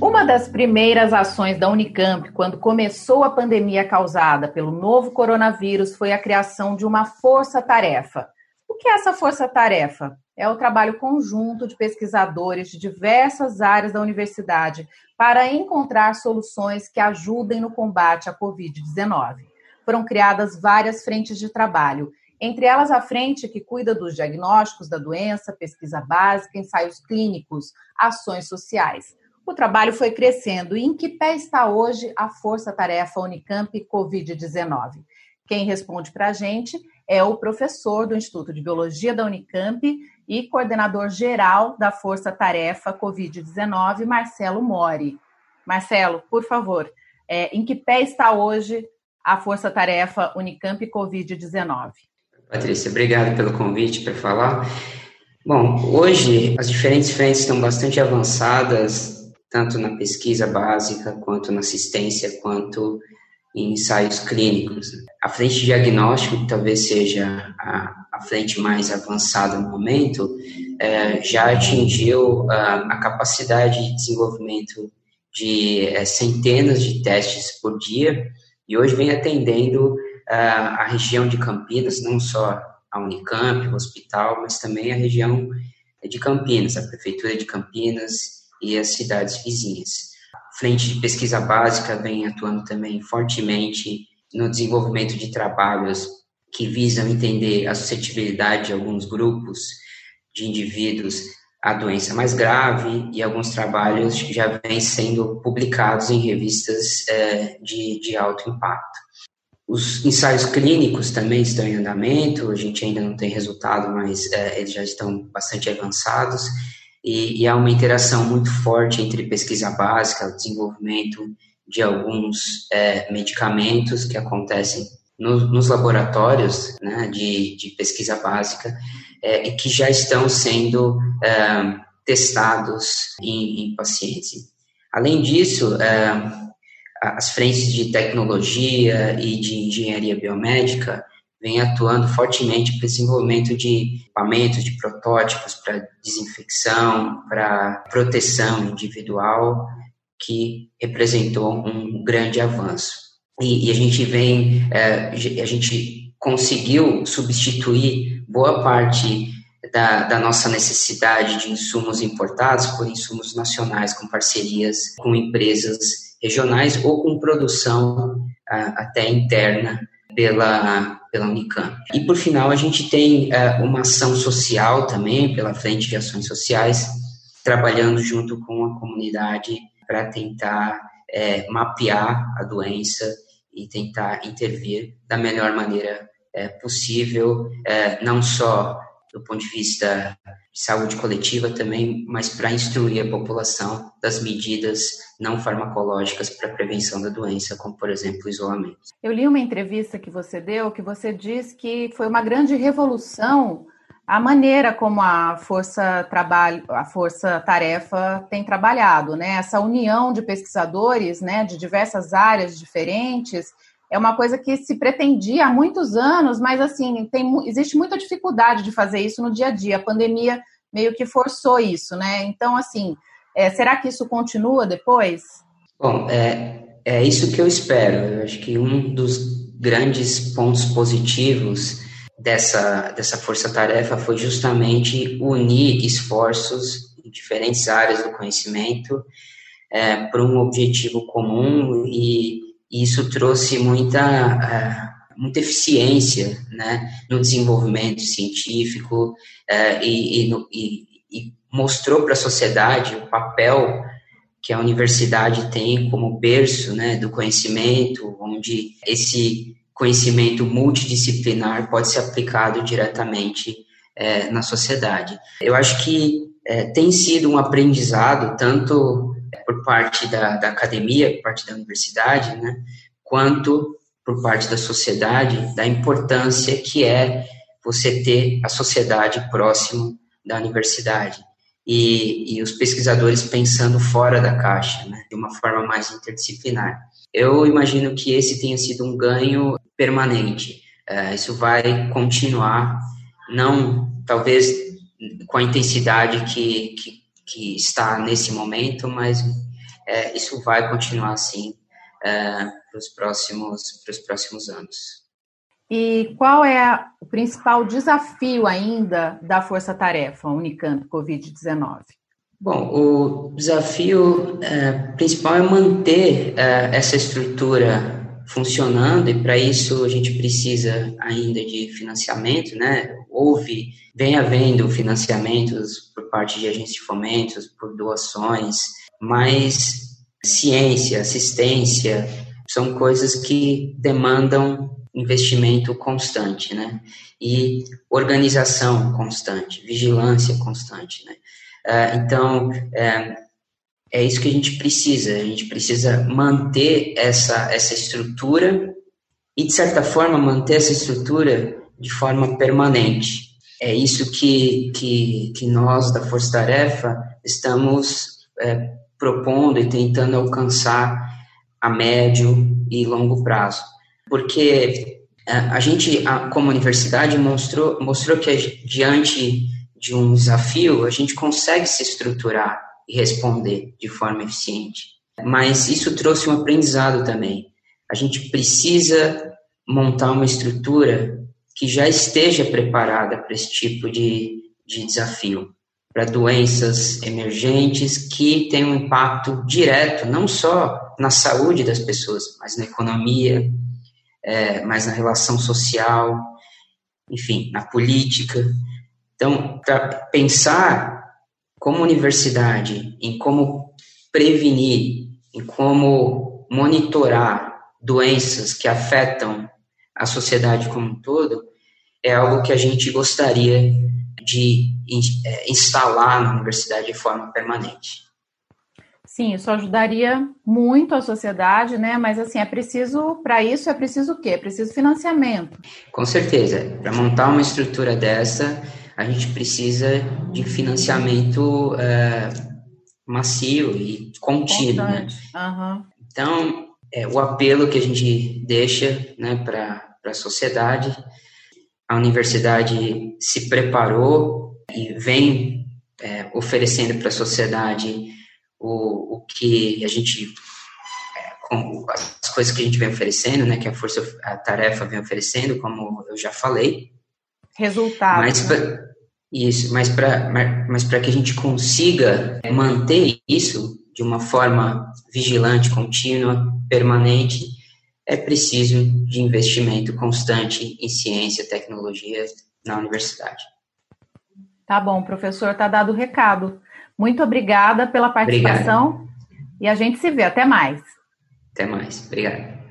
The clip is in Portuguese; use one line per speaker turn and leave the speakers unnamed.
Uma das primeiras ações da Unicamp, quando começou a pandemia causada pelo novo coronavírus, foi a criação de uma força-tarefa. O que é essa força-tarefa? É o trabalho conjunto de pesquisadores de diversas áreas da universidade para encontrar soluções que ajudem no combate à Covid-19. Foram criadas várias frentes de trabalho, entre elas a frente que cuida dos diagnósticos da doença, pesquisa básica, ensaios clínicos, ações sociais. O trabalho foi crescendo. E em que pé está hoje a Força-Tarefa Unicamp Covid-19? Quem responde para a gente é o professor do Instituto de Biologia da Unicamp e coordenador geral da Força Tarefa Covid-19, Marcelo Mori. Marcelo, por favor, é, em que pé está hoje a Força Tarefa Unicamp Covid-19?
Patrícia, obrigado pelo convite para falar. Bom, hoje as diferentes frentes estão bastante avançadas, tanto na pesquisa básica, quanto na assistência, quanto em ensaios clínicos. A frente de diagnóstico, que talvez seja a, a frente mais avançada no momento, é, já atingiu a, a, capacidade de desenvolvimento de é, centenas de testes por dia e hoje vem atendendo a, região de Campinas, não só a Unicamp, o hospital, mas também a região de Campinas, a prefeitura de Campinas e as cidades vizinhas frente de pesquisa básica vem atuando também fortemente no desenvolvimento de trabalhos que visam entender a suscetibilidade de alguns grupos de indivíduos à doença mais grave e alguns trabalhos já vêm sendo publicados em revistas é, de, de alto impacto. Os ensaios clínicos também estão em andamento, a gente ainda não tem resultado, mas é, eles já estão bastante avançados e, e há uma interação muito forte entre pesquisa básica, o desenvolvimento de alguns é, medicamentos que acontecem no, nos laboratórios né, de, de, pesquisa básica é, e que já estão sendo é, testados em, em, pacientes. Além disso, é, as frentes de tecnologia e de engenharia biomédica vem atuando fortemente para o desenvolvimento de equipamentos, de protótipos para desinfecção, para proteção individual, que representou um grande avanço. E, e a gente vem, é, a gente conseguiu substituir boa parte da, da, nossa necessidade de insumos importados por insumos nacionais, com parcerias com empresas regionais ou com produção até interna pela, pela Unicamp. E, por final, a gente tem é, uma ação social também, pela Frente de Ações Sociais, trabalhando junto com a comunidade para tentar é, mapear a doença e tentar intervir da melhor maneira é, possível, é, não só do ponto de vista de saúde coletiva também, mas para instruir a população das medidas não farmacológicas para prevenção da doença, como por exemplo o isolamento.
Eu li uma entrevista que você deu que você diz que foi uma grande revolução a maneira como a força trabalho, a força tarefa tem trabalhado, né? Essa união de pesquisadores, né, de diversas áreas diferentes, é uma coisa que se pretendia há muitos anos, mas assim, tem, existe muita dificuldade de fazer isso no dia a dia. A pandemia meio que forçou isso, né? Então, assim, é, será que isso continua depois?
Bom, é, é isso que eu espero. Eu acho que um dos grandes pontos positivos dessa, dessa força-tarefa foi justamente unir esforços em diferentes áreas do conhecimento é, para um objetivo comum e isso trouxe muita, uh, muita eficiência né, no desenvolvimento científico uh, e, e, e, e mostrou para a sociedade o papel que a universidade tem como berço né, do conhecimento, onde esse conhecimento multidisciplinar pode ser aplicado diretamente é, na sociedade. Eu acho que é, tem sido um aprendizado tanto por parte da, da academia, por parte da universidade, né, quanto por parte da sociedade, da importância que é você ter a sociedade próximo da universidade. E, e os pesquisadores pensando fora da caixa, né, de uma forma mais interdisciplinar. Eu imagino que esse tenha sido um ganho permanente. Uh, isso vai continuar, não talvez com a intensidade que, que que está nesse momento, mas é, isso vai continuar assim é, para os próximos, próximos anos.
E qual é o principal desafio ainda da Força Tarefa Unicamp Covid-19?
Bom, o desafio é, principal é manter é, essa estrutura funcionando e para isso a gente precisa ainda de financiamento, né? Houve, vem havendo financiamentos por parte de agências de fomentos, por doações, mas ciência, assistência são coisas que demandam investimento constante, né? E organização constante, vigilância constante, né? Uh, então, é, isso que a gente precisa. A gente precisa manter essa, essa estrutura e, de certa forma, manter essa estrutura de forma permanente. É isso que, que, que nós, da Força Tarefa, estamos é, propondo e tentando alcançar a médio e longo prazo. Porque é, a gente, como universidade, mostrou, mostrou que diante de um desafio, a gente consegue se estruturar e responder de forma eficiente. Mas isso trouxe um aprendizado também. A gente precisa montar uma estrutura que já esteja preparada para esse tipo de, de desafio, para doenças emergentes que têm um impacto direto, não só na saúde das pessoas, mas na economia, é, mas na relação social, enfim, na política. Então, para pensar como universidade em como prevenir, em como monitorar doenças que afetam a sociedade como um todo, é algo que a gente gostaria de é, instalar na universidade de forma permanente.
Sim, isso ajudaria muito a sociedade, né? Mas assim, é preciso, para isso é preciso o quê? É preciso financiamento.
Com certeza. Para montar uma estrutura dessa, a gente precisa de financiamento é, macio e contínuo, né? Uhum. Então, é, o apelo que a gente deixa né, para a sociedade, a universidade se preparou e vem é, oferecendo para a sociedade o, o que a gente é, as coisas que a gente vem oferecendo, né, que a força a tarefa vem oferecendo, como eu já falei.
Resultado.
Mas né? isso, mas para mas para que a gente consiga manter isso de uma forma vigilante, contínua, permanente, é preciso de investimento constante em ciência e tecnologia na universidade.
Tá bom, professor, tá dado o recado. Muito obrigada pela participação Obrigado. e a gente se vê. Até mais.
Até mais. Obrigado.